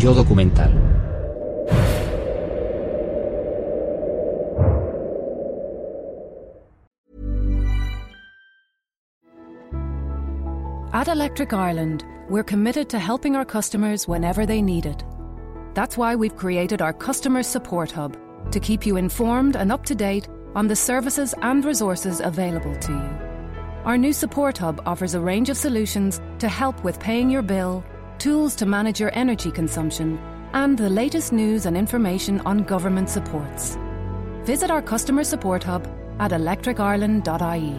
Yo documental. At Electric Ireland, we're committed to helping our customers whenever they need it. That's why we've created our Customer Support Hub to keep you informed and up to date on the services and resources available to you. Our new Support Hub offers a range of solutions to help with paying your bill, tools to manage your energy consumption, and the latest news and information on government supports. Visit our Customer Support Hub at electricireland.ie.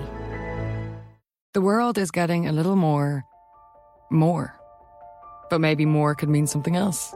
The world is getting a little more. more. But maybe more could mean something else.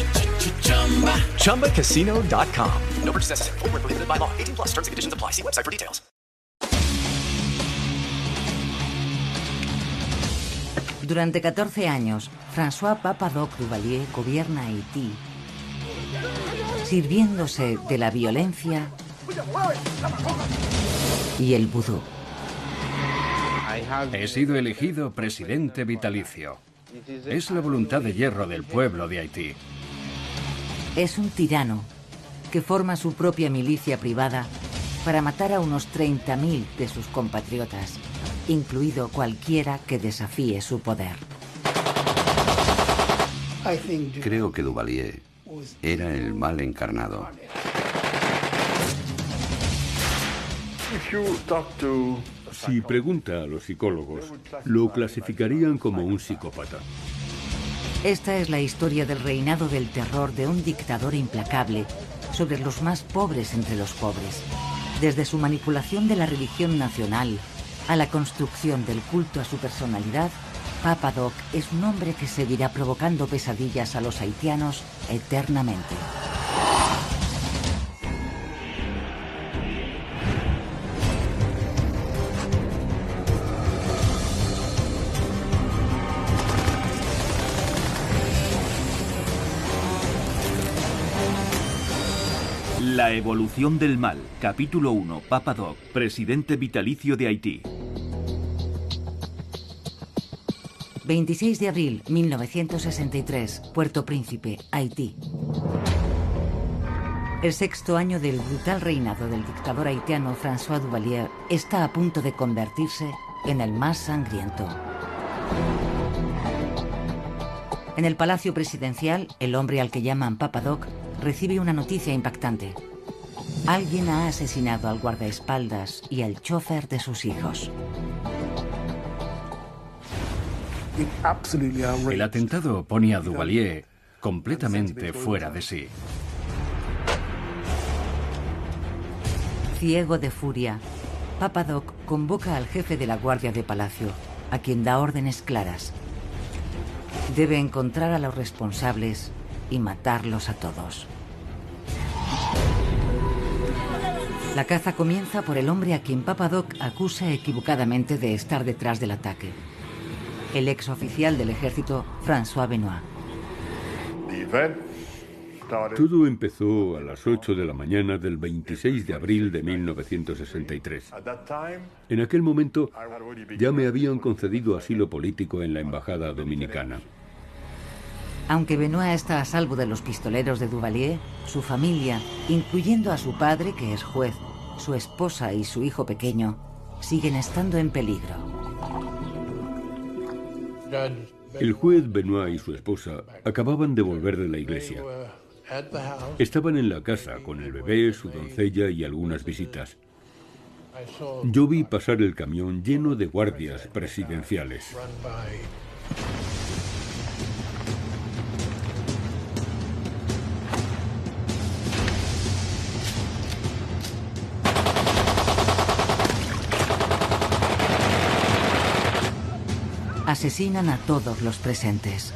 ChumbaCasino.com. No purchase necessary. Void where prohibited by law. 18 plus terms and conditions apply. See website for details. Durante 14 años, François Papadoc Duvalier gobierna Haití, sirviéndose de la violencia y el vudú. He sido elegido presidente vitalicio. Es la voluntad de hierro del pueblo de Haití. Es un tirano que forma su propia milicia privada para matar a unos 30.000 de sus compatriotas, incluido cualquiera que desafíe su poder. Creo que Duvalier era el mal encarnado. Si pregunta a los psicólogos, lo clasificarían como un psicópata. Esta es la historia del reinado del terror de un dictador implacable sobre los más pobres entre los pobres, desde su manipulación de la religión nacional a la construcción del culto a su personalidad, Papa Doc es un hombre que seguirá provocando pesadillas a los haitianos eternamente. La evolución del mal, capítulo 1, Papa Doc, presidente vitalicio de Haití. 26 de abril 1963, Puerto Príncipe, Haití. El sexto año del brutal reinado del dictador haitiano François Duvalier está a punto de convertirse en el más sangriento. En el Palacio Presidencial, el hombre al que llaman Papa Doc recibe una noticia impactante. Alguien ha asesinado al guardaespaldas y al chofer de sus hijos. El atentado pone a Duvalier completamente fuera de sí. Ciego de furia, Papadoc convoca al jefe de la Guardia de Palacio, a quien da órdenes claras. Debe encontrar a los responsables y matarlos a todos. La caza comienza por el hombre a quien Papadoc acusa equivocadamente de estar detrás del ataque. El ex oficial del ejército, François Benoit. Todo empezó a las 8 de la mañana del 26 de abril de 1963. En aquel momento ya me habían concedido asilo político en la Embajada Dominicana. Aunque Benoit está a salvo de los pistoleros de Duvalier, su familia, incluyendo a su padre, que es juez, su esposa y su hijo pequeño, siguen estando en peligro. El juez Benoit y su esposa acababan de volver de la iglesia. Estaban en la casa con el bebé, su doncella y algunas visitas. Yo vi pasar el camión lleno de guardias presidenciales. Asesinan a todos los presentes.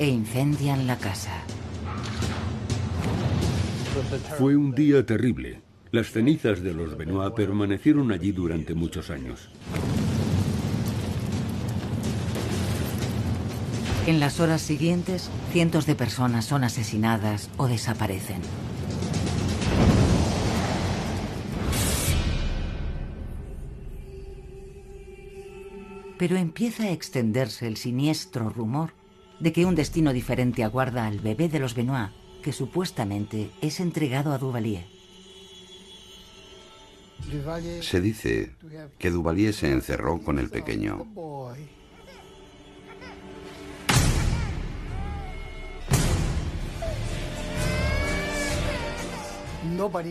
E incendian la casa. Fue un día terrible. Las cenizas de los Benoit permanecieron allí durante muchos años. En las horas siguientes, cientos de personas son asesinadas o desaparecen. Pero empieza a extenderse el siniestro rumor de que un destino diferente aguarda al bebé de los Benoit, que supuestamente es entregado a Duvalier. Se dice que Duvalier se encerró con el pequeño.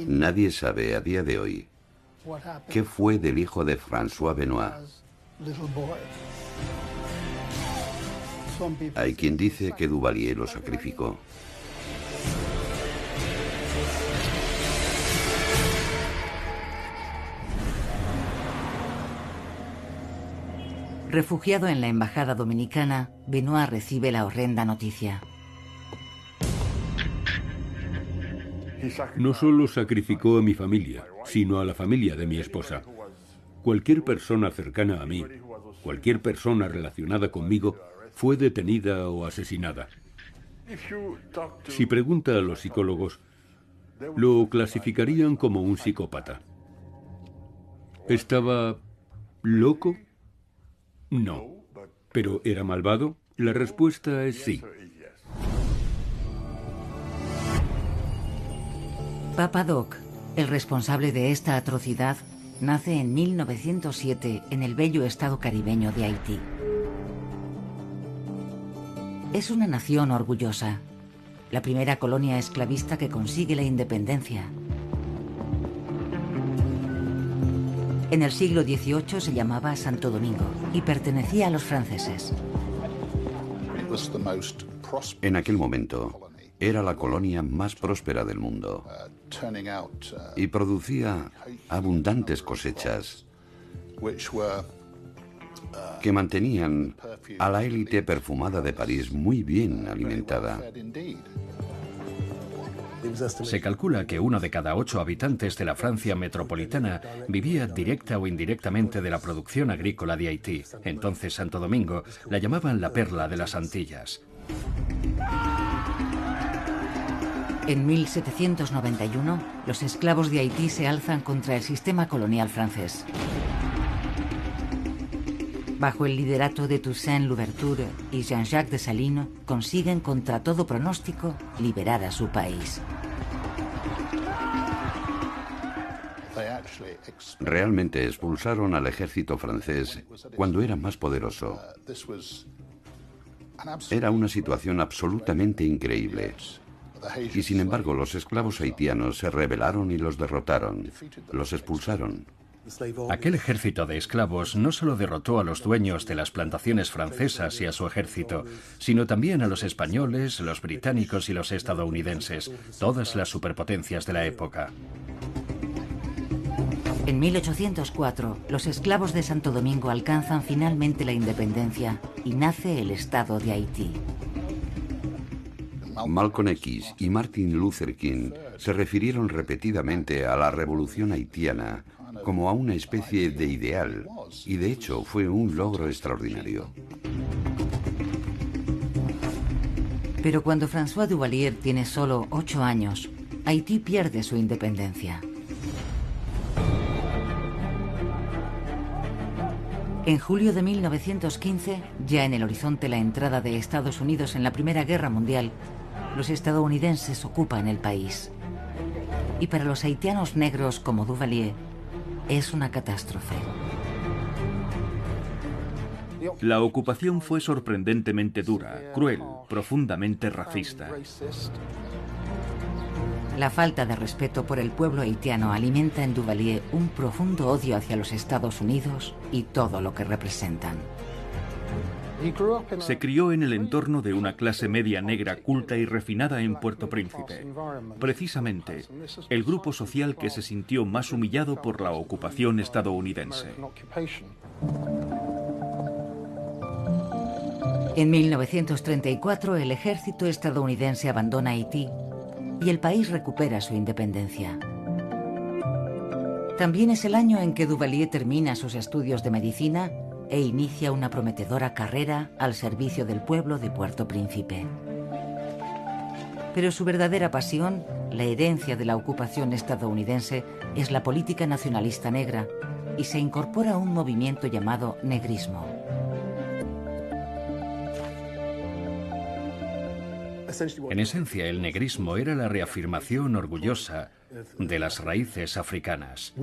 Nadie sabe a día de hoy qué fue del hijo de François Benoit. Hay quien dice que Duvalier lo sacrificó. Refugiado en la embajada dominicana, Benoit recibe la horrenda noticia. No solo sacrificó a mi familia, sino a la familia de mi esposa. Cualquier persona cercana a mí, cualquier persona relacionada conmigo, fue detenida o asesinada. Si pregunta a los psicólogos, lo clasificarían como un psicópata. ¿Estaba loco? No. ¿Pero era malvado? La respuesta es sí. Papa Doc, el responsable de esta atrocidad, nace en 1907 en el bello estado caribeño de Haití. Es una nación orgullosa, la primera colonia esclavista que consigue la independencia. En el siglo XVIII se llamaba Santo Domingo y pertenecía a los franceses. En aquel momento era la colonia más próspera del mundo y producía abundantes cosechas que mantenían a la élite perfumada de París muy bien alimentada. Se calcula que uno de cada ocho habitantes de la Francia metropolitana vivía directa o indirectamente de la producción agrícola de Haití. Entonces Santo Domingo la llamaban la perla de las Antillas. En 1791, los esclavos de Haití se alzan contra el sistema colonial francés. Bajo el liderato de Toussaint Louverture y Jean-Jacques Dessalines, consiguen contra todo pronóstico liberar a su país. Realmente expulsaron al ejército francés cuando era más poderoso. Era una situación absolutamente increíble. Y sin embargo, los esclavos haitianos se rebelaron y los derrotaron. Los expulsaron. Aquel ejército de esclavos no solo derrotó a los dueños de las plantaciones francesas y a su ejército, sino también a los españoles, los británicos y los estadounidenses, todas las superpotencias de la época. En 1804, los esclavos de Santo Domingo alcanzan finalmente la independencia y nace el Estado de Haití. Malcolm X y Martin Luther King se refirieron repetidamente a la revolución haitiana como a una especie de ideal, y de hecho fue un logro extraordinario. Pero cuando François Duvalier tiene solo ocho años, Haití pierde su independencia. En julio de 1915, ya en el horizonte la entrada de Estados Unidos en la Primera Guerra Mundial, los estadounidenses ocupan el país. Y para los haitianos negros como Duvalier, es una catástrofe. La ocupación fue sorprendentemente dura, cruel, profundamente racista. La falta de respeto por el pueblo haitiano alimenta en Duvalier un profundo odio hacia los Estados Unidos y todo lo que representan. Se crió en el entorno de una clase media negra culta y refinada en Puerto Príncipe. Precisamente, el grupo social que se sintió más humillado por la ocupación estadounidense. En 1934 el ejército estadounidense abandona Haití y el país recupera su independencia. También es el año en que Duvalier termina sus estudios de medicina e inicia una prometedora carrera al servicio del pueblo de Puerto Príncipe. Pero su verdadera pasión, la herencia de la ocupación estadounidense, es la política nacionalista negra y se incorpora a un movimiento llamado negrismo. En esencia, el negrismo era la reafirmación orgullosa de las raíces africanas.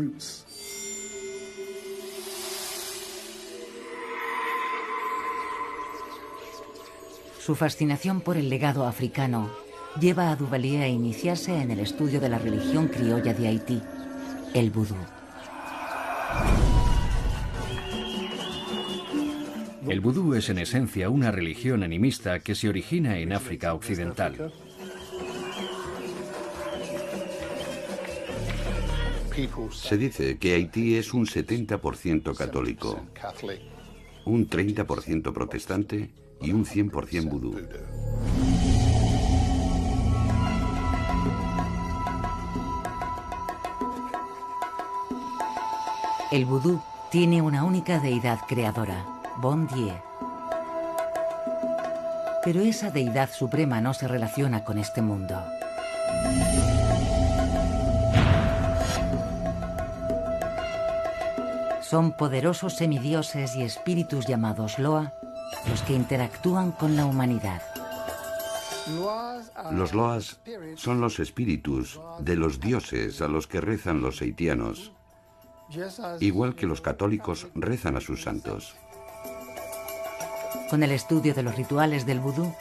Su fascinación por el legado africano lleva a Duvalier a iniciarse en el estudio de la religión criolla de Haití, el vudú. El vudú es en esencia una religión animista que se origina en África Occidental. Se dice que Haití es un 70% católico, un 30% protestante y un 100% vudú. El vudú tiene una única deidad creadora, Bon Dieu. Pero esa deidad suprema no se relaciona con este mundo. Son poderosos semidioses y espíritus llamados Loa los que interactúan con la humanidad. Los Loas son los espíritus de los dioses a los que rezan los haitianos, igual que los católicos rezan a sus santos. Con el estudio de los rituales del vudú,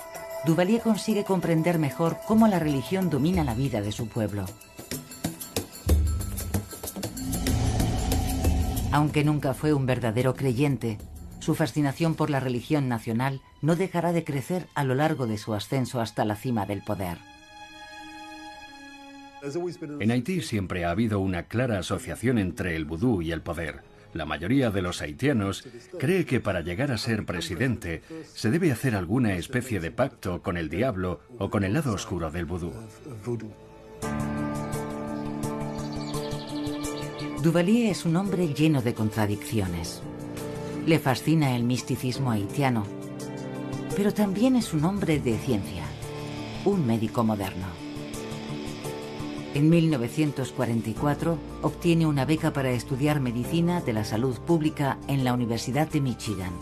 Duvalier consigue comprender mejor cómo la religión domina la vida de su pueblo. Aunque nunca fue un verdadero creyente, su fascinación por la religión nacional no dejará de crecer a lo largo de su ascenso hasta la cima del poder. En Haití siempre ha habido una clara asociación entre el vudú y el poder. La mayoría de los haitianos cree que para llegar a ser presidente se debe hacer alguna especie de pacto con el diablo o con el lado oscuro del vudú. Duvalier es un hombre lleno de contradicciones. Le fascina el misticismo haitiano, pero también es un hombre de ciencia, un médico moderno. En 1944 obtiene una beca para estudiar medicina de la salud pública en la Universidad de Michigan.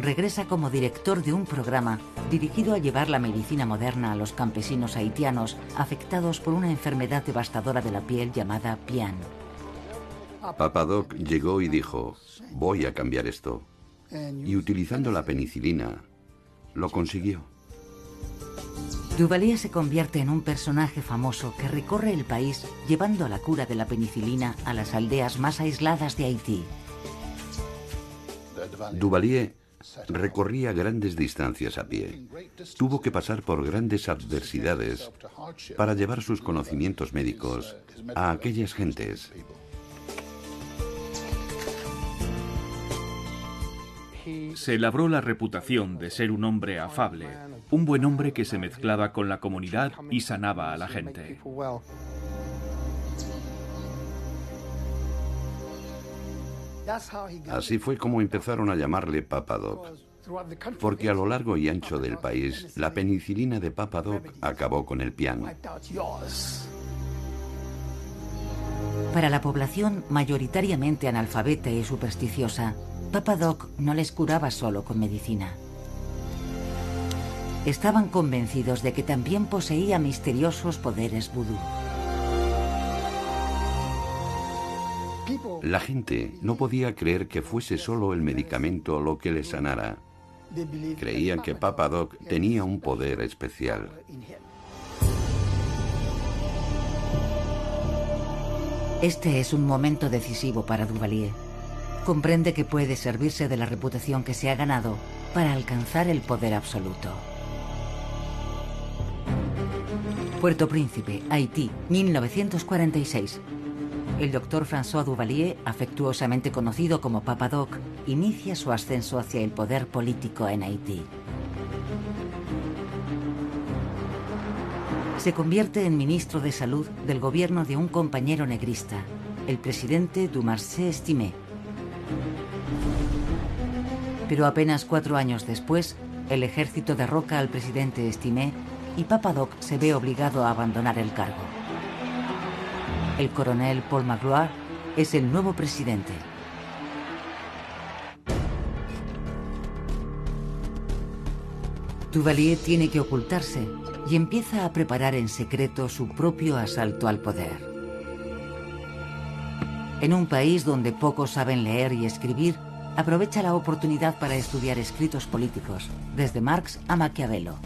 Regresa como director de un programa dirigido a llevar la medicina moderna a los campesinos haitianos afectados por una enfermedad devastadora de la piel llamada PIAN. Papadoc llegó y dijo, voy a cambiar esto. Y utilizando la penicilina, lo consiguió. Duvalier se convierte en un personaje famoso que recorre el país llevando la cura de la penicilina a las aldeas más aisladas de Haití. Duvalier recorría grandes distancias a pie. Tuvo que pasar por grandes adversidades para llevar sus conocimientos médicos a aquellas gentes. Se labró la reputación de ser un hombre afable, un buen hombre que se mezclaba con la comunidad y sanaba a la gente. Así fue como empezaron a llamarle Papadoc, porque a lo largo y ancho del país la penicilina de Papadoc acabó con el piano. Para la población mayoritariamente analfabeta y supersticiosa, Papadoc no les curaba solo con medicina. Estaban convencidos de que también poseía misteriosos poderes vudú. La gente no podía creer que fuese solo el medicamento lo que le sanara. Creían que Papadoc tenía un poder especial. Este es un momento decisivo para Duvalier. Comprende que puede servirse de la reputación que se ha ganado para alcanzar el poder absoluto. Puerto Príncipe, Haití, 1946. El doctor François Duvalier, afectuosamente conocido como Papa Doc, inicia su ascenso hacia el poder político en Haití. Se convierte en ministro de Salud del gobierno de un compañero negrista, el presidente Dumarcé Estimé. Pero apenas cuatro años después, el ejército derroca al presidente Estimé y Papadoc se ve obligado a abandonar el cargo. El coronel Paul Magloire es el nuevo presidente. Duvalier tiene que ocultarse y empieza a preparar en secreto su propio asalto al poder. En un país donde pocos saben leer y escribir, aprovecha la oportunidad para estudiar escritos políticos, desde Marx a Maquiavelo.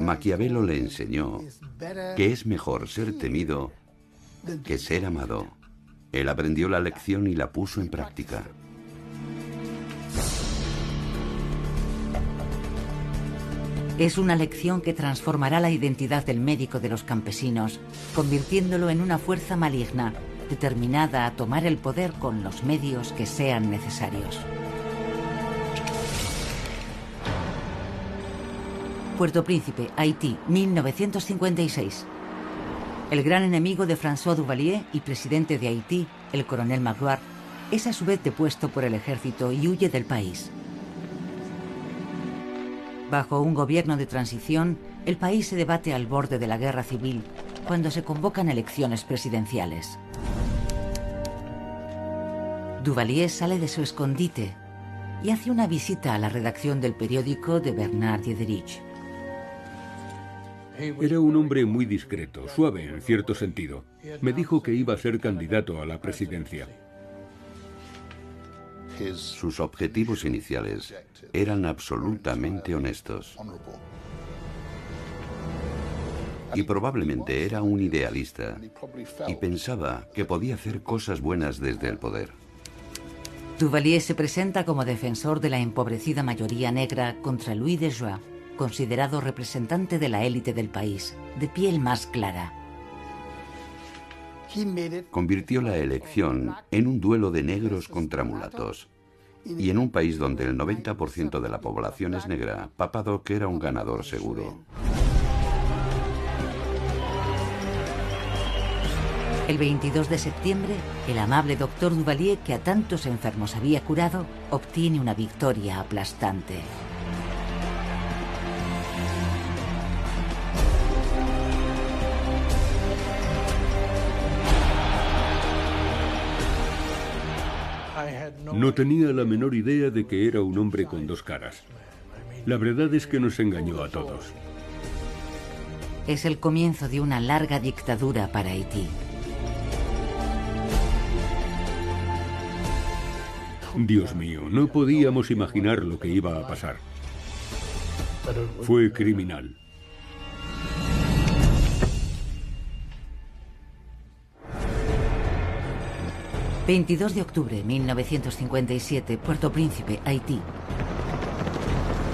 Maquiavelo le enseñó que es mejor ser temido que ser amado. Él aprendió la lección y la puso en práctica. Es una lección que transformará la identidad del médico de los campesinos, convirtiéndolo en una fuerza maligna, determinada a tomar el poder con los medios que sean necesarios. Puerto Príncipe, Haití, 1956. El gran enemigo de François Duvalier y presidente de Haití, el coronel Magloire, es a su vez depuesto por el ejército y huye del país. Bajo un gobierno de transición, el país se debate al borde de la guerra civil cuando se convocan elecciones presidenciales. Duvalier sale de su escondite y hace una visita a la redacción del periódico de Bernard Diederich. Era un hombre muy discreto, suave en cierto sentido. Me dijo que iba a ser candidato a la presidencia. Sus objetivos iniciales eran absolutamente honestos. Y probablemente era un idealista y pensaba que podía hacer cosas buenas desde el poder. Duvalier se presenta como defensor de la empobrecida mayoría negra contra Louis de Joie, considerado representante de la élite del país, de piel más clara. Convirtió la elección en un duelo de negros contra mulatos. Y en un país donde el 90% de la población es negra, Papadoc era un ganador seguro. El 22 de septiembre, el amable doctor Duvalier, que a tantos enfermos había curado, obtiene una victoria aplastante. No tenía la menor idea de que era un hombre con dos caras. La verdad es que nos engañó a todos. Es el comienzo de una larga dictadura para Haití. Dios mío, no podíamos imaginar lo que iba a pasar. Fue criminal. ...22 de octubre de 1957, Puerto Príncipe, Haití.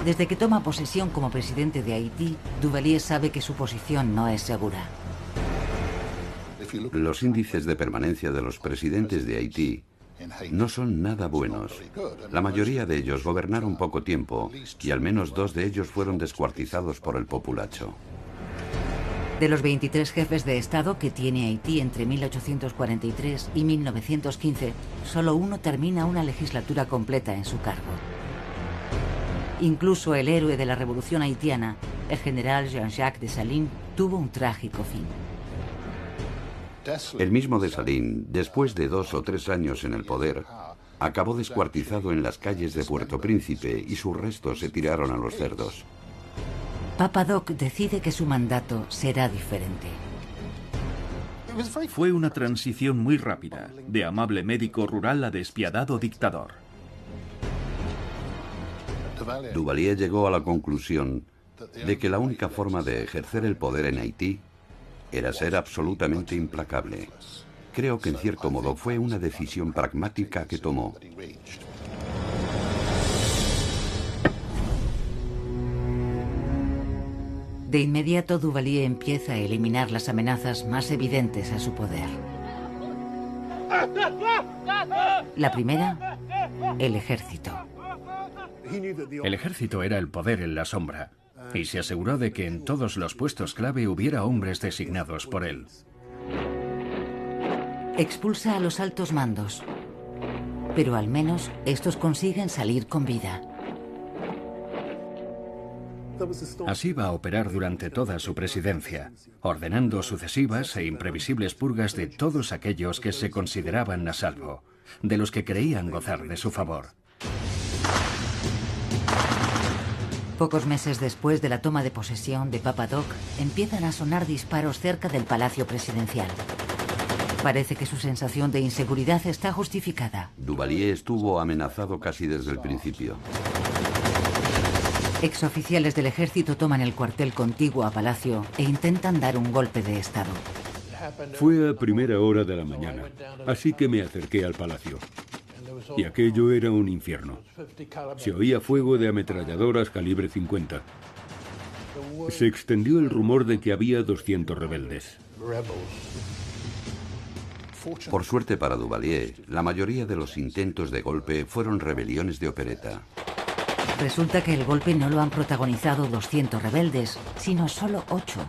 Desde que toma posesión como presidente de Haití, Duvalier sabe que su posición no es segura. Los índices de permanencia de los presidentes de Haití no son nada buenos. La mayoría de ellos gobernaron poco tiempo y al menos dos de ellos fueron descuartizados por el populacho. De los 23 jefes de Estado que tiene Haití entre 1843 y 1915, solo uno termina una legislatura completa en su cargo. Incluso el héroe de la revolución haitiana, el general Jean-Jacques Dessalines, tuvo un trágico fin. El mismo Dessalines, después de dos o tres años en el poder, acabó descuartizado en las calles de Puerto Príncipe y sus restos se tiraron a los cerdos. Papadoc decide que su mandato será diferente. Fue una transición muy rápida, de amable médico rural a despiadado dictador. Duvalier llegó a la conclusión de que la única forma de ejercer el poder en Haití era ser absolutamente implacable. Creo que en cierto modo fue una decisión pragmática que tomó. De inmediato, Duvalier empieza a eliminar las amenazas más evidentes a su poder. La primera, el ejército. El ejército era el poder en la sombra y se aseguró de que en todos los puestos clave hubiera hombres designados por él. Expulsa a los altos mandos, pero al menos estos consiguen salir con vida. Así va a operar durante toda su presidencia, ordenando sucesivas e imprevisibles purgas de todos aquellos que se consideraban a salvo, de los que creían gozar de su favor. Pocos meses después de la toma de posesión de Papadoc, empiezan a sonar disparos cerca del Palacio Presidencial. Parece que su sensación de inseguridad está justificada. Duvalier estuvo amenazado casi desde el principio. Exoficiales del ejército toman el cuartel contiguo a Palacio e intentan dar un golpe de Estado. Fue a primera hora de la mañana, así que me acerqué al palacio. Y aquello era un infierno. Se oía fuego de ametralladoras calibre 50. Se extendió el rumor de que había 200 rebeldes. Por suerte para Duvalier, la mayoría de los intentos de golpe fueron rebeliones de opereta. Resulta que el golpe no lo han protagonizado 200 rebeldes, sino solo 8.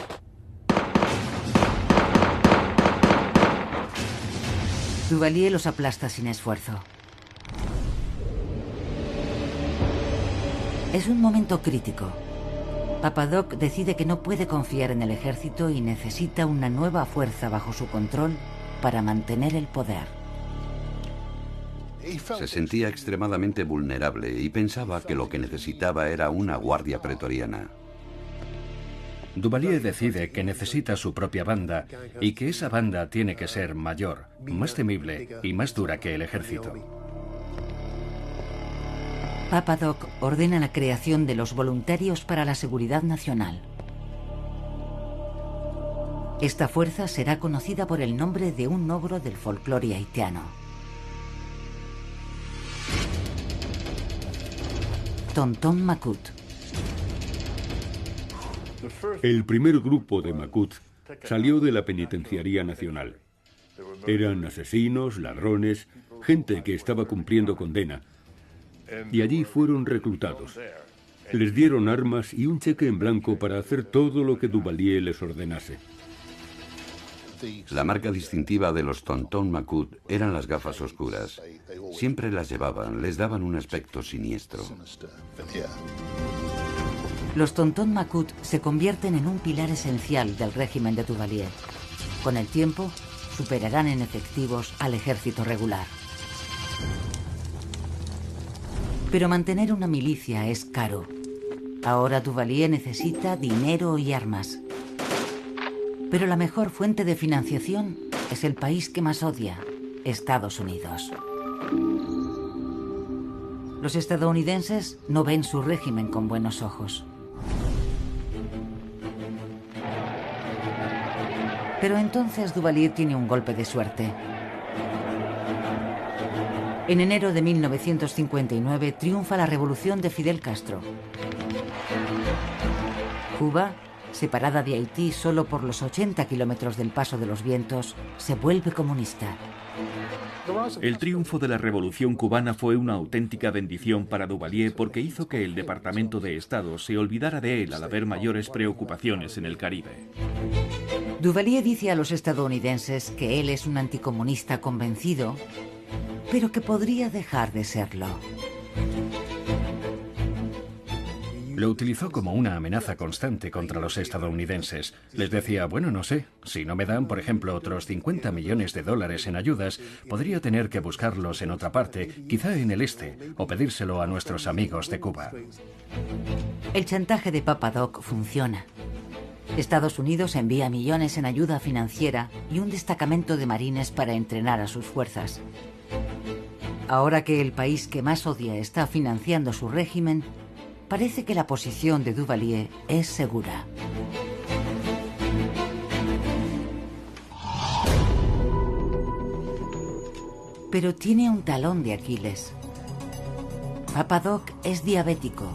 Duvalier los aplasta sin esfuerzo. Es un momento crítico. Papadoc decide que no puede confiar en el ejército y necesita una nueva fuerza bajo su control para mantener el poder. Se sentía extremadamente vulnerable y pensaba que lo que necesitaba era una guardia pretoriana. Duvalier decide que necesita su propia banda y que esa banda tiene que ser mayor, más temible y más dura que el ejército. Papadoc ordena la creación de los voluntarios para la seguridad nacional. Esta fuerza será conocida por el nombre de un ogro del folclore haitiano. El primer grupo de Makut salió de la Penitenciaría Nacional. Eran asesinos, ladrones, gente que estaba cumpliendo condena. Y allí fueron reclutados. Les dieron armas y un cheque en blanco para hacer todo lo que Duvalier les ordenase. La marca distintiva de los Tonton Makut eran las gafas oscuras. Siempre las llevaban, les daban un aspecto siniestro. Los Tonton Makut se convierten en un pilar esencial del régimen de Duvalier. Con el tiempo, superarán en efectivos al ejército regular. Pero mantener una milicia es caro. Ahora Duvalier necesita dinero y armas. Pero la mejor fuente de financiación es el país que más odia, Estados Unidos. Los estadounidenses no ven su régimen con buenos ojos. Pero entonces Duvalier tiene un golpe de suerte. En enero de 1959 triunfa la revolución de Fidel Castro. Cuba, separada de Haití solo por los 80 kilómetros del paso de los vientos, se vuelve comunista. El triunfo de la revolución cubana fue una auténtica bendición para Duvalier porque hizo que el Departamento de Estado se olvidara de él al haber mayores preocupaciones en el Caribe. Duvalier dice a los estadounidenses que él es un anticomunista convencido, pero que podría dejar de serlo. Lo utilizó como una amenaza constante contra los estadounidenses. Les decía, bueno, no sé, si no me dan, por ejemplo, otros 50 millones de dólares en ayudas, podría tener que buscarlos en otra parte, quizá en el este, o pedírselo a nuestros amigos de Cuba. El chantaje de Papadoc funciona. Estados Unidos envía millones en ayuda financiera y un destacamento de marines para entrenar a sus fuerzas. Ahora que el país que más odia está financiando su régimen, parece que la posición de Duvalier es segura. Pero tiene un talón de Aquiles. Papadoc es diabético.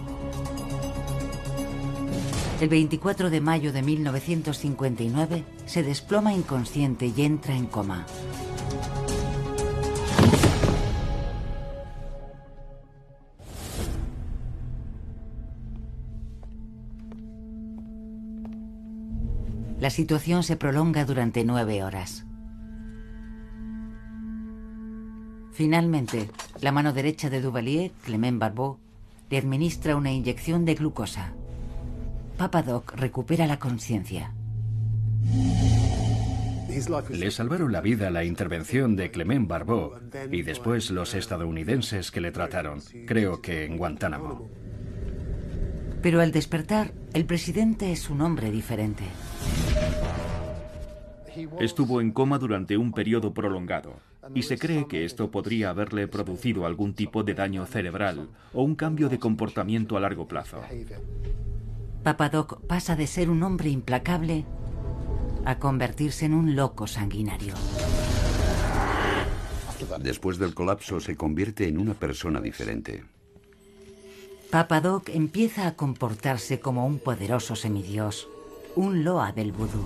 El 24 de mayo de 1959 se desploma inconsciente y entra en coma. La situación se prolonga durante nueve horas. Finalmente, la mano derecha de Duvalier, Clement Barbeau, le administra una inyección de glucosa. Papadoc recupera la conciencia. Le salvaron la vida la intervención de Clement Barbeau y después los estadounidenses que le trataron, creo que en Guantánamo. Pero al despertar, el presidente es un hombre diferente. Estuvo en coma durante un periodo prolongado y se cree que esto podría haberle producido algún tipo de daño cerebral o un cambio de comportamiento a largo plazo. Papadoc pasa de ser un hombre implacable a convertirse en un loco sanguinario. Después del colapso se convierte en una persona diferente. Papadoc empieza a comportarse como un poderoso semidios, un loa del vudú.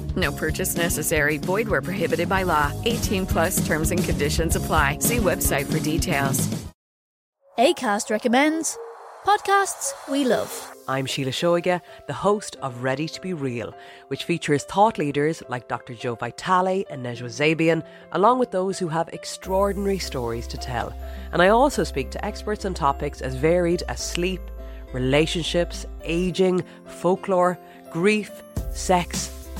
No purchase necessary. Void where prohibited by law. 18 plus terms and conditions apply. See website for details. ACAST recommends podcasts we love. I'm Sheila Shoiga, the host of Ready to Be Real, which features thought leaders like Dr. Joe Vitale and Nejwa Zabian, along with those who have extraordinary stories to tell. And I also speak to experts on topics as varied as sleep, relationships, aging, folklore, grief, sex,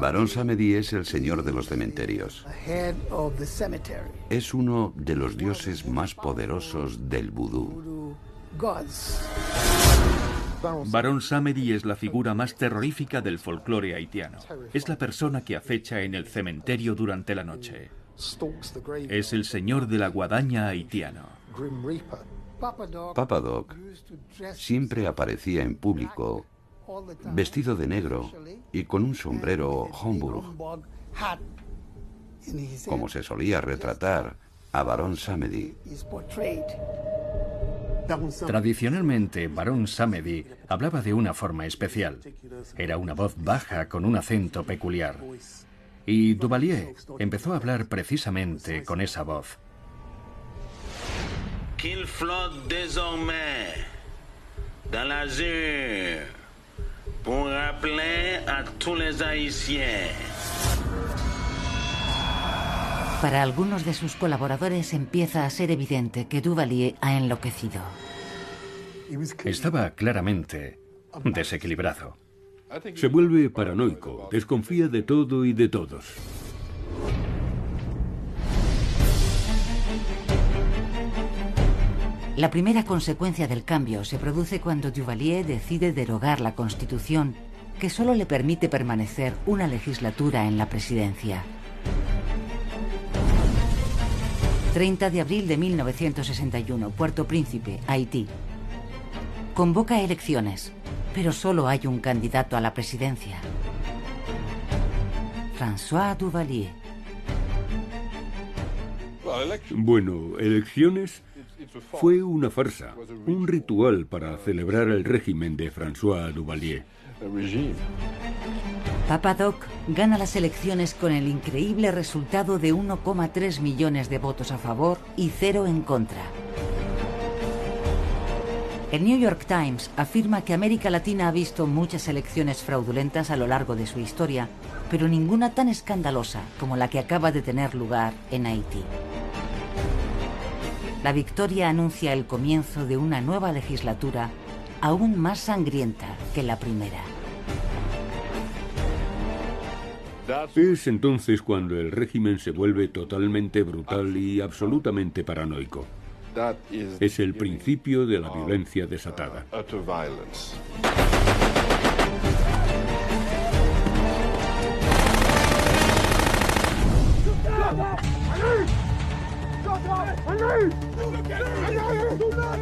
Barón Samedi es el señor de los cementerios. Es uno de los dioses más poderosos del vudú. Barón Samedi es la figura más terrorífica del folclore haitiano. Es la persona que acecha en el cementerio durante la noche. Es el señor de la guadaña haitiano. Papa Doc siempre aparecía en público vestido de negro y con un sombrero Homburg, como se solía retratar a Barón Samedi. Tradicionalmente, Barón Samedi hablaba de una forma especial. Era una voz baja con un acento peculiar. Y Duvalier empezó a hablar precisamente con esa voz. Qu'il flotte désormais dans l'azur pour rappeler à tous les Haïtiens Para algunos de sus colaboradores empieza a ser evidente que Duvalier ha enloquecido. Estaba claramente desequilibrado. Se vuelve paranoico, desconfía de todo y de todos. La primera consecuencia del cambio se produce cuando Duvalier decide derogar la Constitución, que solo le permite permanecer una legislatura en la presidencia. 30 de abril de 1961, Puerto Príncipe, Haití. Convoca elecciones, pero solo hay un candidato a la presidencia. François Duvalier. Bueno, elecciones fue una farsa, un ritual para celebrar el régimen de François Duvalier. Papa Doc gana las elecciones con el increíble resultado de 1,3 millones de votos a favor y cero en contra. El New York Times afirma que América Latina ha visto muchas elecciones fraudulentas a lo largo de su historia, pero ninguna tan escandalosa como la que acaba de tener lugar en Haití. La victoria anuncia el comienzo de una nueva legislatura aún más sangrienta que la primera. Es entonces cuando el régimen se vuelve totalmente brutal y absolutamente paranoico. Es el principio de la violencia desatada.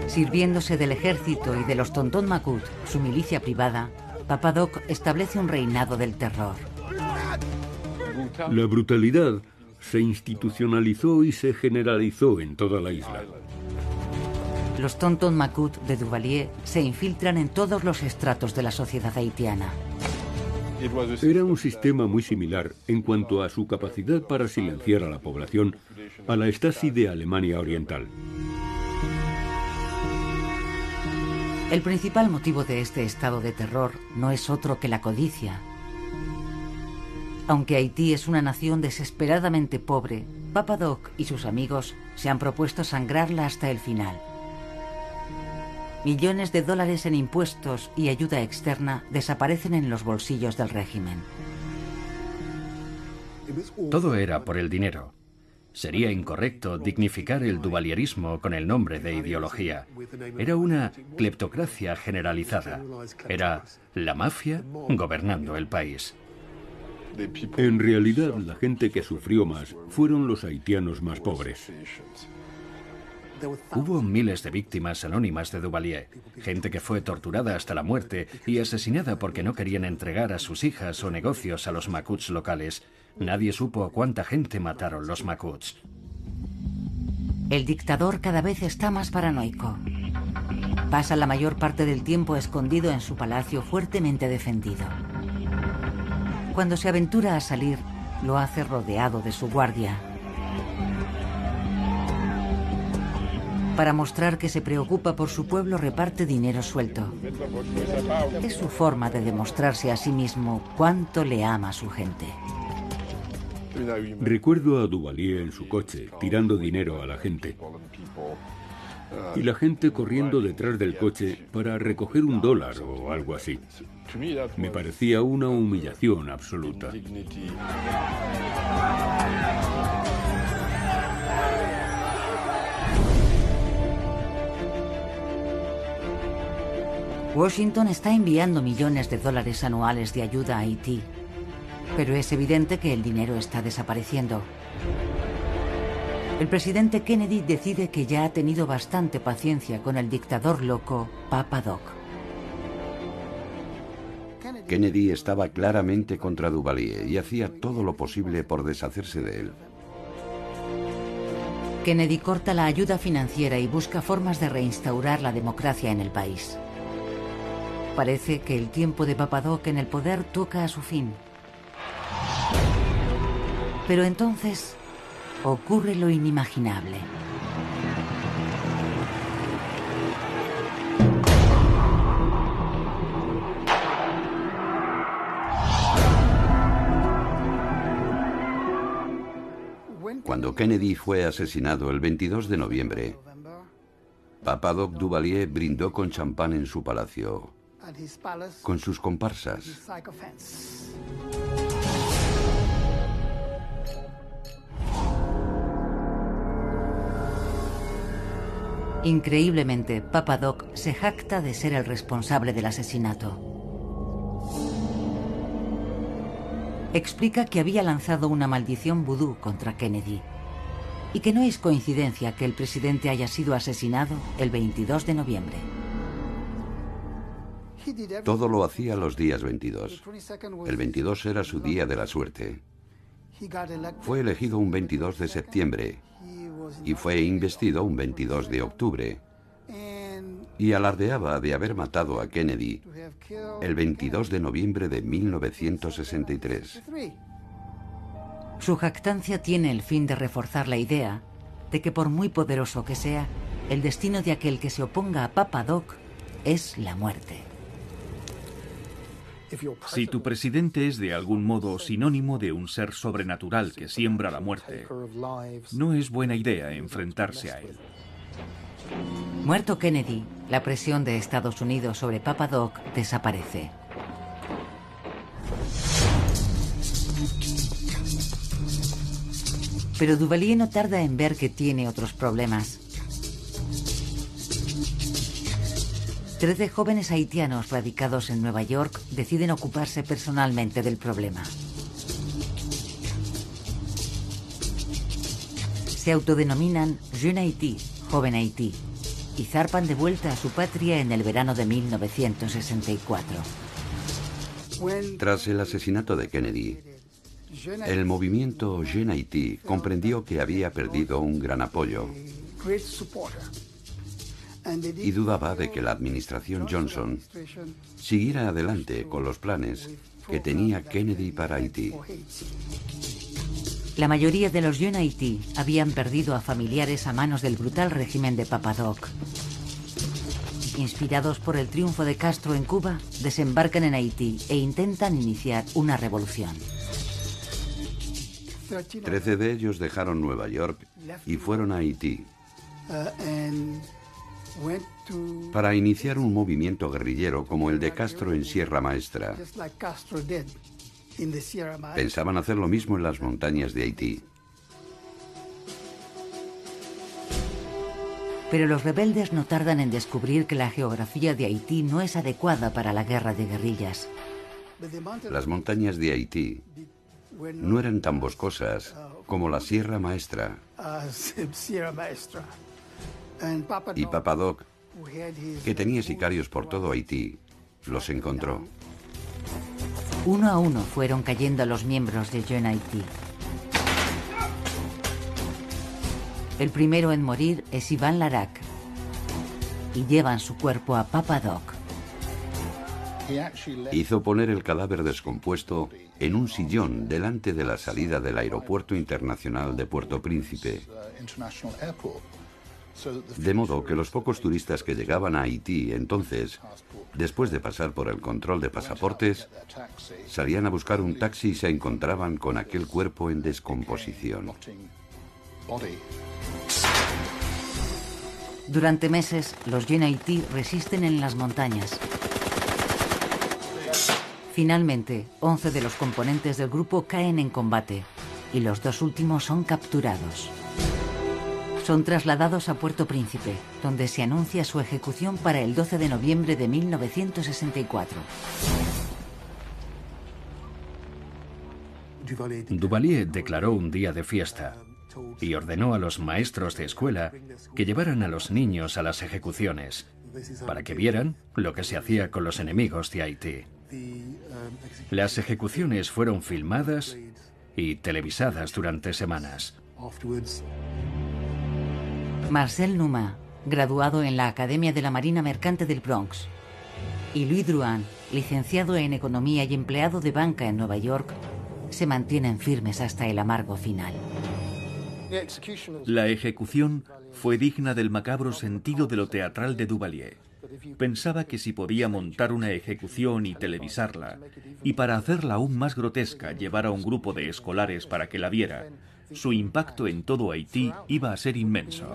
Sirviéndose del ejército y de los Tontón Macut, su milicia privada, Papadoc establece un reinado del terror. La brutalidad se institucionalizó y se generalizó en toda la isla. Los Tonton Macut de Duvalier se infiltran en todos los estratos de la sociedad haitiana. Era un sistema muy similar en cuanto a su capacidad para silenciar a la población a la Stasi de Alemania Oriental. El principal motivo de este estado de terror no es otro que la codicia. Aunque Haití es una nación desesperadamente pobre, Papadoc y sus amigos se han propuesto sangrarla hasta el final. Millones de dólares en impuestos y ayuda externa desaparecen en los bolsillos del régimen. Todo era por el dinero. Sería incorrecto dignificar el duvalierismo con el nombre de ideología. Era una cleptocracia generalizada. Era la mafia gobernando el país. En realidad, la gente que sufrió más fueron los haitianos más pobres. Hubo miles de víctimas anónimas de Duvalier, gente que fue torturada hasta la muerte y asesinada porque no querían entregar a sus hijas o negocios a los macuts locales. Nadie supo cuánta gente mataron los macuts. El dictador cada vez está más paranoico. Pasa la mayor parte del tiempo escondido en su palacio fuertemente defendido. Cuando se aventura a salir, lo hace rodeado de su guardia. Para mostrar que se preocupa por su pueblo, reparte dinero suelto. Es su forma de demostrarse a sí mismo cuánto le ama a su gente. Recuerdo a Duvalier en su coche, tirando dinero a la gente. Y la gente corriendo detrás del coche para recoger un dólar o algo así. Me parecía una humillación absoluta. Washington está enviando millones de dólares anuales de ayuda a Haití, pero es evidente que el dinero está desapareciendo. El presidente Kennedy decide que ya ha tenido bastante paciencia con el dictador loco Papa Doc. Kennedy estaba claramente contra Duvalier y hacía todo lo posible por deshacerse de él. Kennedy corta la ayuda financiera y busca formas de reinstaurar la democracia en el país. Parece que el tiempo de Papadoc en el poder toca a su fin. Pero entonces ocurre lo inimaginable. Cuando Kennedy fue asesinado el 22 de noviembre, Papadoc Duvalier brindó con champán en su palacio, con sus comparsas. Increíblemente, Papa Doc se jacta de ser el responsable del asesinato. Explica que había lanzado una maldición vudú contra Kennedy y que no es coincidencia que el presidente haya sido asesinado el 22 de noviembre. Todo lo hacía los días 22. El 22 era su día de la suerte. Fue elegido un 22 de septiembre y fue investido un 22 de octubre. Y alardeaba de haber matado a Kennedy el 22 de noviembre de 1963. Su jactancia tiene el fin de reforzar la idea de que por muy poderoso que sea, el destino de aquel que se oponga a Papa Doc es la muerte. Si tu presidente es de algún modo sinónimo de un ser sobrenatural que siembra la muerte, no es buena idea enfrentarse a él. Muerto Kennedy, la presión de Estados Unidos sobre Papa Doc desaparece. Pero Duvalier no tarda en ver que tiene otros problemas. Trece jóvenes haitianos radicados en Nueva York deciden ocuparse personalmente del problema. Se autodenominan Jeune Haiti, Joven Haití, y zarpan de vuelta a su patria en el verano de 1964. Tras el asesinato de Kennedy, el movimiento Jeune Haiti comprendió que había perdido un gran apoyo y dudaba de que la administración Johnson siguiera adelante con los planes que tenía Kennedy para Haití. La mayoría de los Jeune Haití habían perdido a familiares a manos del brutal régimen de Papadoc. Inspirados por el triunfo de Castro en Cuba, desembarcan en Haití e intentan iniciar una revolución. Trece de ellos dejaron Nueva York y fueron a Haití para iniciar un movimiento guerrillero como el de Castro en Sierra Maestra. Pensaban hacer lo mismo en las montañas de Haití. Pero los rebeldes no tardan en descubrir que la geografía de Haití no es adecuada para la guerra de guerrillas. Las montañas de Haití no eran tan boscosas como la Sierra Maestra. Y Papadoc, que tenía sicarios por todo Haití, los encontró. Uno a uno fueron cayendo los miembros de Jeune Haití. El primero en morir es Iván Larac y llevan su cuerpo a Papadoc. Hizo poner el cadáver descompuesto en un sillón delante de la salida del Aeropuerto Internacional de Puerto Príncipe. De modo que los pocos turistas que llegaban a Haití entonces, después de pasar por el control de pasaportes, salían a buscar un taxi y se encontraban con aquel cuerpo en descomposición. Durante meses, los Yen Haití resisten en las montañas. Finalmente, 11 de los componentes del grupo caen en combate y los dos últimos son capturados. Son trasladados a Puerto Príncipe, donde se anuncia su ejecución para el 12 de noviembre de 1964. Duvalier declaró un día de fiesta y ordenó a los maestros de escuela que llevaran a los niños a las ejecuciones para que vieran lo que se hacía con los enemigos de Haití. Las ejecuciones fueron filmadas y televisadas durante semanas. Marcel Numa, graduado en la Academia de la Marina Mercante del Bronx, y Louis Drouin, licenciado en Economía y empleado de banca en Nueva York, se mantienen firmes hasta el amargo final. La ejecución fue digna del macabro sentido de lo teatral de Duvalier. Pensaba que si podía montar una ejecución y televisarla, y para hacerla aún más grotesca llevar a un grupo de escolares para que la viera, su impacto en todo Haití iba a ser inmenso.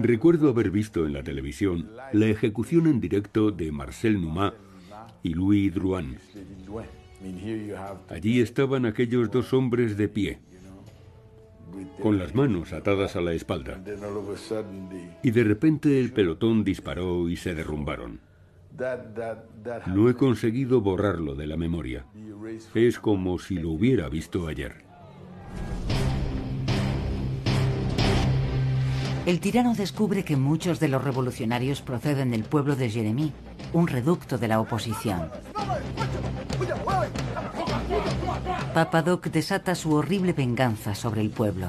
Recuerdo haber visto en la televisión la ejecución en directo de Marcel Numa y Louis Drouin. Allí estaban aquellos dos hombres de pie, con las manos atadas a la espalda. Y de repente el pelotón disparó y se derrumbaron. No he conseguido borrarlo de la memoria. Es como si lo hubiera visto ayer. El tirano descubre que muchos de los revolucionarios proceden del pueblo de Jeremy, un reducto de la oposición. Papadoc desata su horrible venganza sobre el pueblo.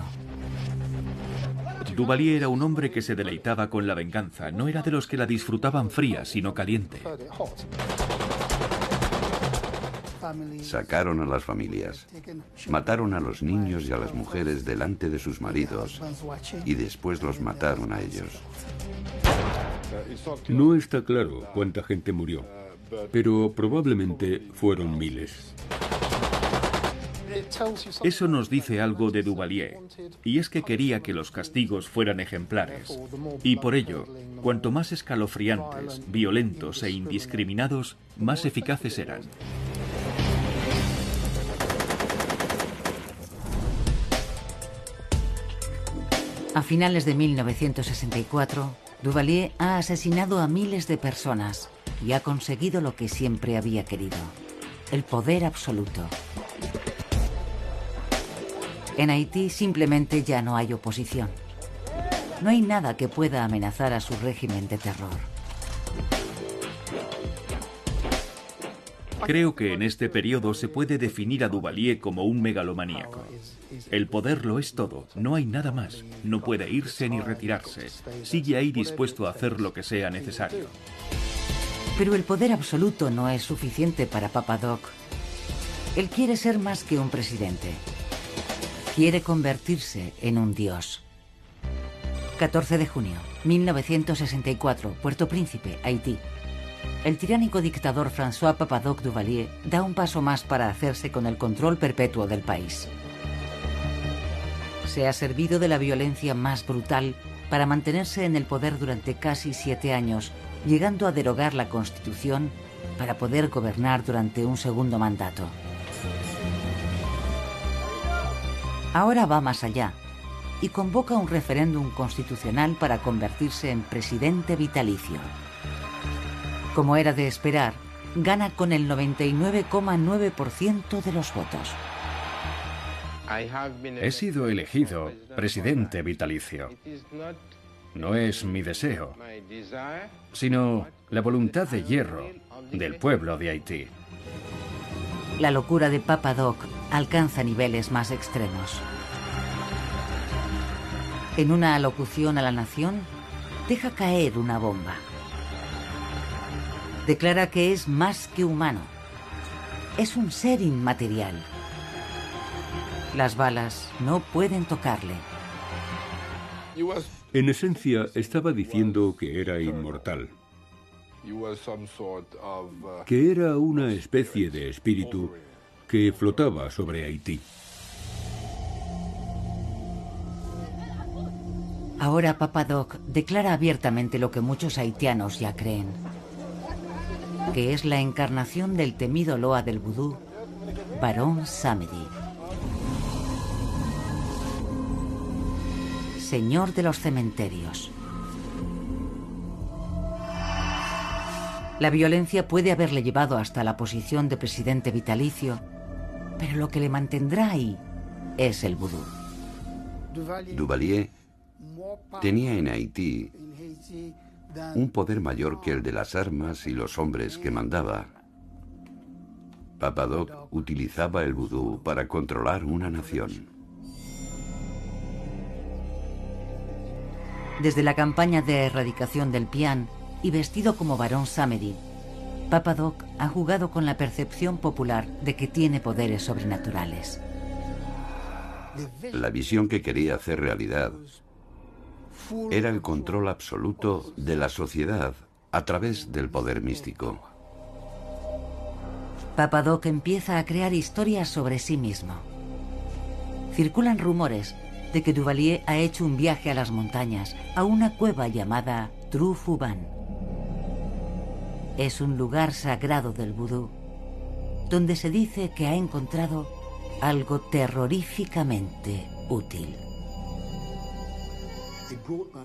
Duvalier era un hombre que se deleitaba con la venganza. No era de los que la disfrutaban fría, sino caliente. Sacaron a las familias, mataron a los niños y a las mujeres delante de sus maridos y después los mataron a ellos. No está claro cuánta gente murió, pero probablemente fueron miles. Eso nos dice algo de Duvalier, y es que quería que los castigos fueran ejemplares, y por ello, cuanto más escalofriantes, violentos e indiscriminados, más eficaces eran. A finales de 1964, Duvalier ha asesinado a miles de personas y ha conseguido lo que siempre había querido, el poder absoluto. En Haití simplemente ya no hay oposición. No hay nada que pueda amenazar a su régimen de terror. Creo que en este periodo se puede definir a Duvalier como un megalomaníaco. El poder lo es todo, no hay nada más. No puede irse ni retirarse. Sigue ahí dispuesto a hacer lo que sea necesario. Pero el poder absoluto no es suficiente para Papadoc. Él quiere ser más que un presidente. Quiere convertirse en un dios. 14 de junio, 1964, Puerto Príncipe, Haití. El tiránico dictador François Papadoc Duvalier da un paso más para hacerse con el control perpetuo del país. Se ha servido de la violencia más brutal para mantenerse en el poder durante casi siete años, llegando a derogar la Constitución para poder gobernar durante un segundo mandato. Ahora va más allá y convoca un referéndum constitucional para convertirse en presidente vitalicio. Como era de esperar, gana con el 99,9% de los votos. He sido elegido presidente vitalicio. No es mi deseo, sino la voluntad de hierro del pueblo de Haití. La locura de Papa Doc alcanza niveles más extremos. En una alocución a la nación, deja caer una bomba. Declara que es más que humano. Es un ser inmaterial. Las balas no pueden tocarle. En esencia, estaba diciendo que era inmortal, que era una especie de espíritu que flotaba sobre Haití. Ahora Papa Doc declara abiertamente lo que muchos haitianos ya creen, que es la encarnación del temido loa del vudú, Barón Samedi. Señor de los cementerios. La violencia puede haberle llevado hasta la posición de presidente vitalicio, pero lo que le mantendrá ahí es el vudú. Duvalier tenía en Haití un poder mayor que el de las armas y los hombres que mandaba. Papadoc utilizaba el vudú para controlar una nación. Desde la campaña de erradicación del pian y vestido como varón Samedi, Papadoc ha jugado con la percepción popular de que tiene poderes sobrenaturales. La visión que quería hacer realidad era el control absoluto de la sociedad a través del poder místico. Papadoc empieza a crear historias sobre sí mismo. Circulan rumores de que Duvalier ha hecho un viaje a las montañas, a una cueva llamada Trufuban. Es un lugar sagrado del vudú, donde se dice que ha encontrado algo terroríficamente útil.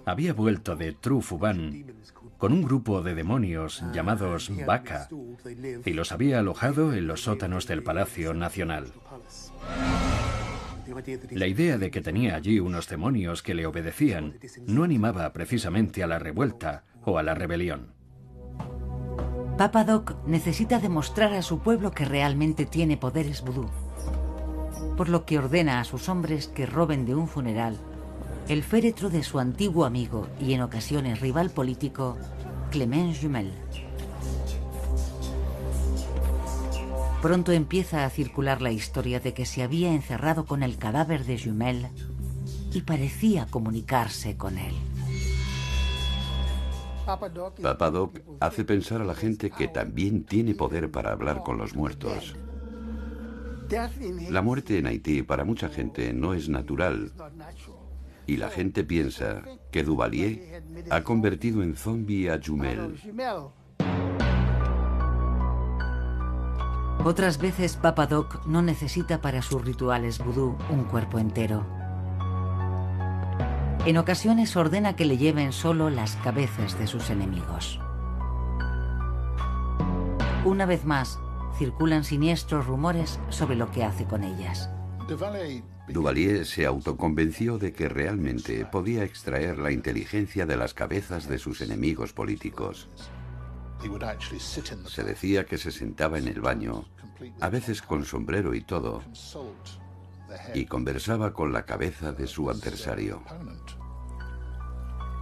Había vuelto de Trufuban con un grupo de demonios llamados Baka y los había alojado en los sótanos del Palacio Nacional. La idea de que tenía allí unos demonios que le obedecían no animaba precisamente a la revuelta o a la rebelión. Papadoc necesita demostrar a su pueblo que realmente tiene poderes vudú, por lo que ordena a sus hombres que roben de un funeral el féretro de su antiguo amigo y en ocasiones rival político, Clement Jumel. Pronto empieza a circular la historia de que se había encerrado con el cadáver de Jumel y parecía comunicarse con él. Papadoc hace pensar a la gente que también tiene poder para hablar con los muertos. La muerte en Haití para mucha gente no es natural y la gente piensa que Duvalier ha convertido en zombie a Jumel. Otras veces Papadoc no necesita para sus rituales vudú un cuerpo entero. En ocasiones ordena que le lleven solo las cabezas de sus enemigos. Una vez más, circulan siniestros rumores sobre lo que hace con ellas. Duvalier se autoconvenció de que realmente podía extraer la inteligencia de las cabezas de sus enemigos políticos. Se decía que se sentaba en el baño, a veces con sombrero y todo, y conversaba con la cabeza de su adversario.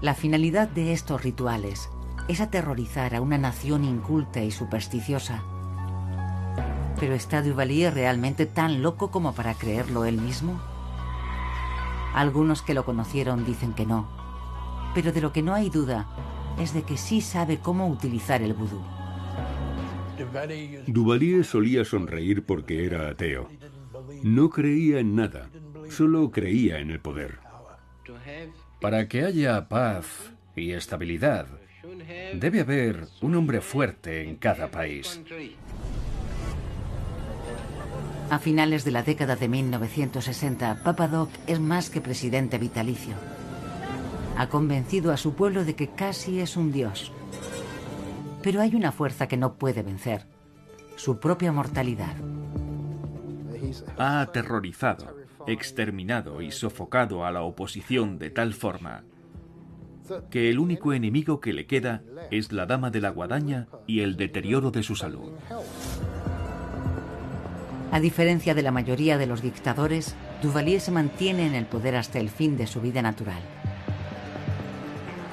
La finalidad de estos rituales es aterrorizar a una nación inculta y supersticiosa. ¿Pero está Duvalier realmente tan loco como para creerlo él mismo? Algunos que lo conocieron dicen que no, pero de lo que no hay duda es de que sí sabe cómo utilizar el vudú. Duvalier solía sonreír porque era ateo. No creía en nada, solo creía en el poder. Para que haya paz y estabilidad, debe haber un hombre fuerte en cada país. A finales de la década de 1960, Papadoc es más que presidente vitalicio. Ha convencido a su pueblo de que casi es un dios. Pero hay una fuerza que no puede vencer, su propia mortalidad. Ha aterrorizado, exterminado y sofocado a la oposición de tal forma que el único enemigo que le queda es la dama de la guadaña y el deterioro de su salud. A diferencia de la mayoría de los dictadores, Duvalier se mantiene en el poder hasta el fin de su vida natural.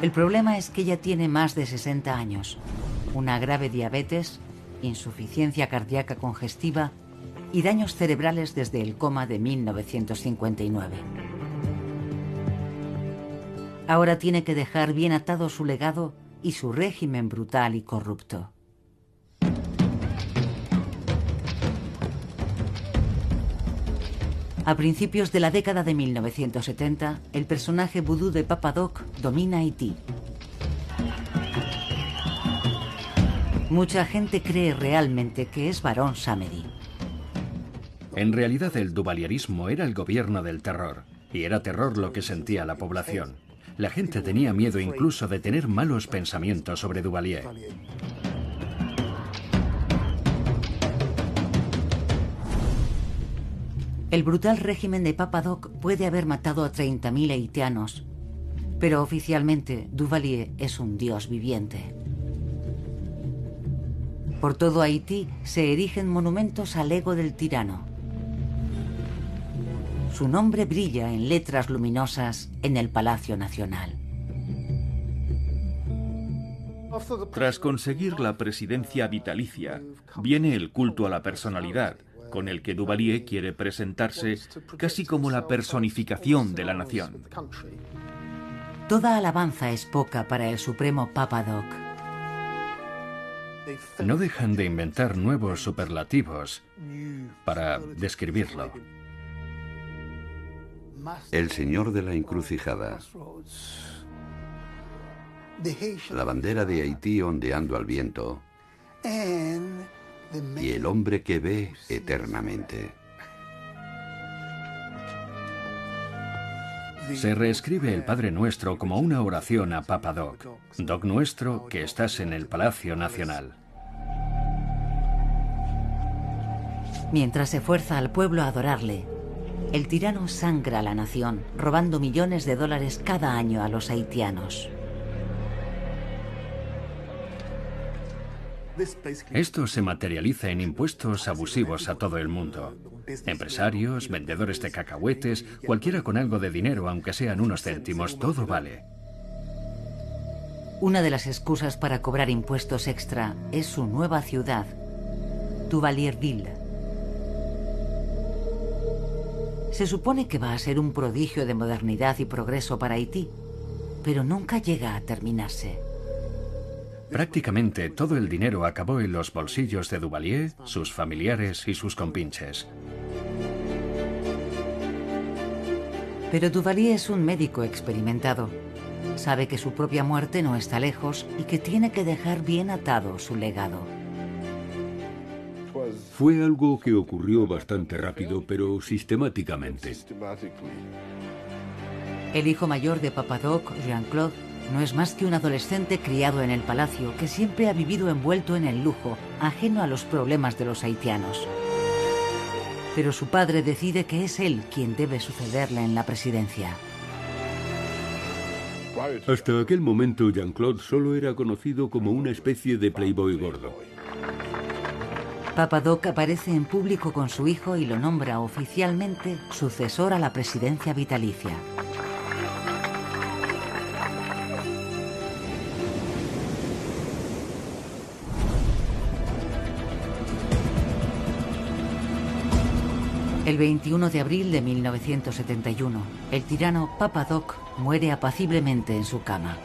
El problema es que ella tiene más de 60 años, una grave diabetes, insuficiencia cardíaca congestiva y daños cerebrales desde el coma de 1959. Ahora tiene que dejar bien atado su legado y su régimen brutal y corrupto. A principios de la década de 1970, el personaje vudú de Papa Doc domina Haití. Mucha gente cree realmente que es varón Samedi. En realidad el duvalierismo era el gobierno del terror, y era terror lo que sentía la población. La gente tenía miedo incluso de tener malos pensamientos sobre Duvalier. El brutal régimen de Papadoc puede haber matado a 30.000 haitianos, pero oficialmente Duvalier es un dios viviente. Por todo Haití se erigen monumentos al ego del tirano. Su nombre brilla en letras luminosas en el Palacio Nacional. Tras conseguir la presidencia vitalicia, viene el culto a la personalidad, con el que Duvalier quiere presentarse casi como la personificación de la nación. Toda alabanza es poca para el supremo Papa Doc. No dejan de inventar nuevos superlativos para describirlo. El señor de la encrucijada. La bandera de Haití ondeando al viento. Y el hombre que ve eternamente. Se reescribe el Padre Nuestro como una oración a Papa Doc. Doc nuestro, que estás en el Palacio Nacional. Mientras se fuerza al pueblo a adorarle, el tirano sangra a la nación, robando millones de dólares cada año a los haitianos. Esto se materializa en impuestos abusivos a todo el mundo. Empresarios, vendedores de cacahuetes, cualquiera con algo de dinero, aunque sean unos céntimos, todo vale. Una de las excusas para cobrar impuestos extra es su nueva ciudad, Duvalierville. Se supone que va a ser un prodigio de modernidad y progreso para Haití, pero nunca llega a terminarse. Prácticamente todo el dinero acabó en los bolsillos de Duvalier, sus familiares y sus compinches. Pero Duvalier es un médico experimentado. Sabe que su propia muerte no está lejos y que tiene que dejar bien atado su legado. Fue algo que ocurrió bastante rápido, pero sistemáticamente. El hijo mayor de Papadoc, Jean-Claude, no es más que un adolescente criado en el palacio que siempre ha vivido envuelto en el lujo, ajeno a los problemas de los haitianos. Pero su padre decide que es él quien debe sucederle en la presidencia. Hasta aquel momento Jean-Claude solo era conocido como una especie de playboy gordo. Papadoc aparece en público con su hijo y lo nombra oficialmente sucesor a la presidencia vitalicia. El 21 de abril de 1971, el tirano Papa Doc muere apaciblemente en su cama.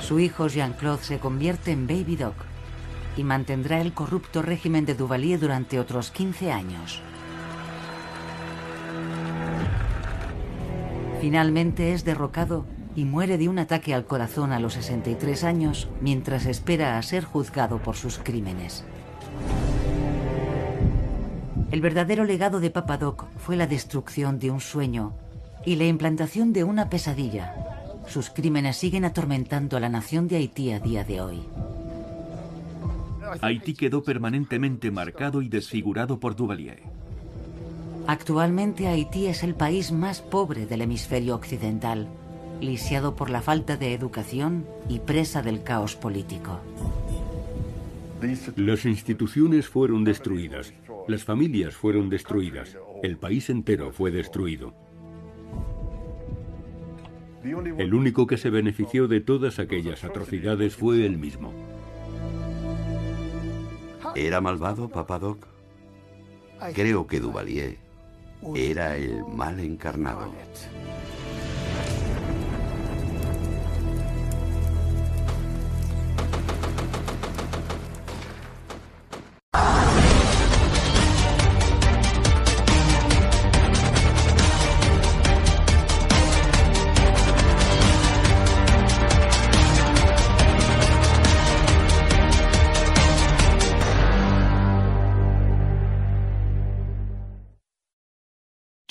Su hijo Jean-Claude se convierte en Baby Doc y mantendrá el corrupto régimen de Duvalier durante otros 15 años. Finalmente es derrocado y muere de un ataque al corazón a los 63 años mientras espera a ser juzgado por sus crímenes. El verdadero legado de Papadoc fue la destrucción de un sueño y la implantación de una pesadilla, Sus crímenes siguen atormentando a la nación de Haití a día de hoy. Haití quedó permanentemente marcado y desfigurado por Duvalier. Actualmente Haití es el país más pobre del hemisferio occidental, lisiado por la falta de educación y presa del caos político. Las instituciones fueron destruidas, las familias fueron destruidas, el país entero fue destruido. El único que se benefició de todas aquellas atrocidades fue él mismo. ¿Era malvado, Papadoc? Creo que Duvalier era el mal encarnado.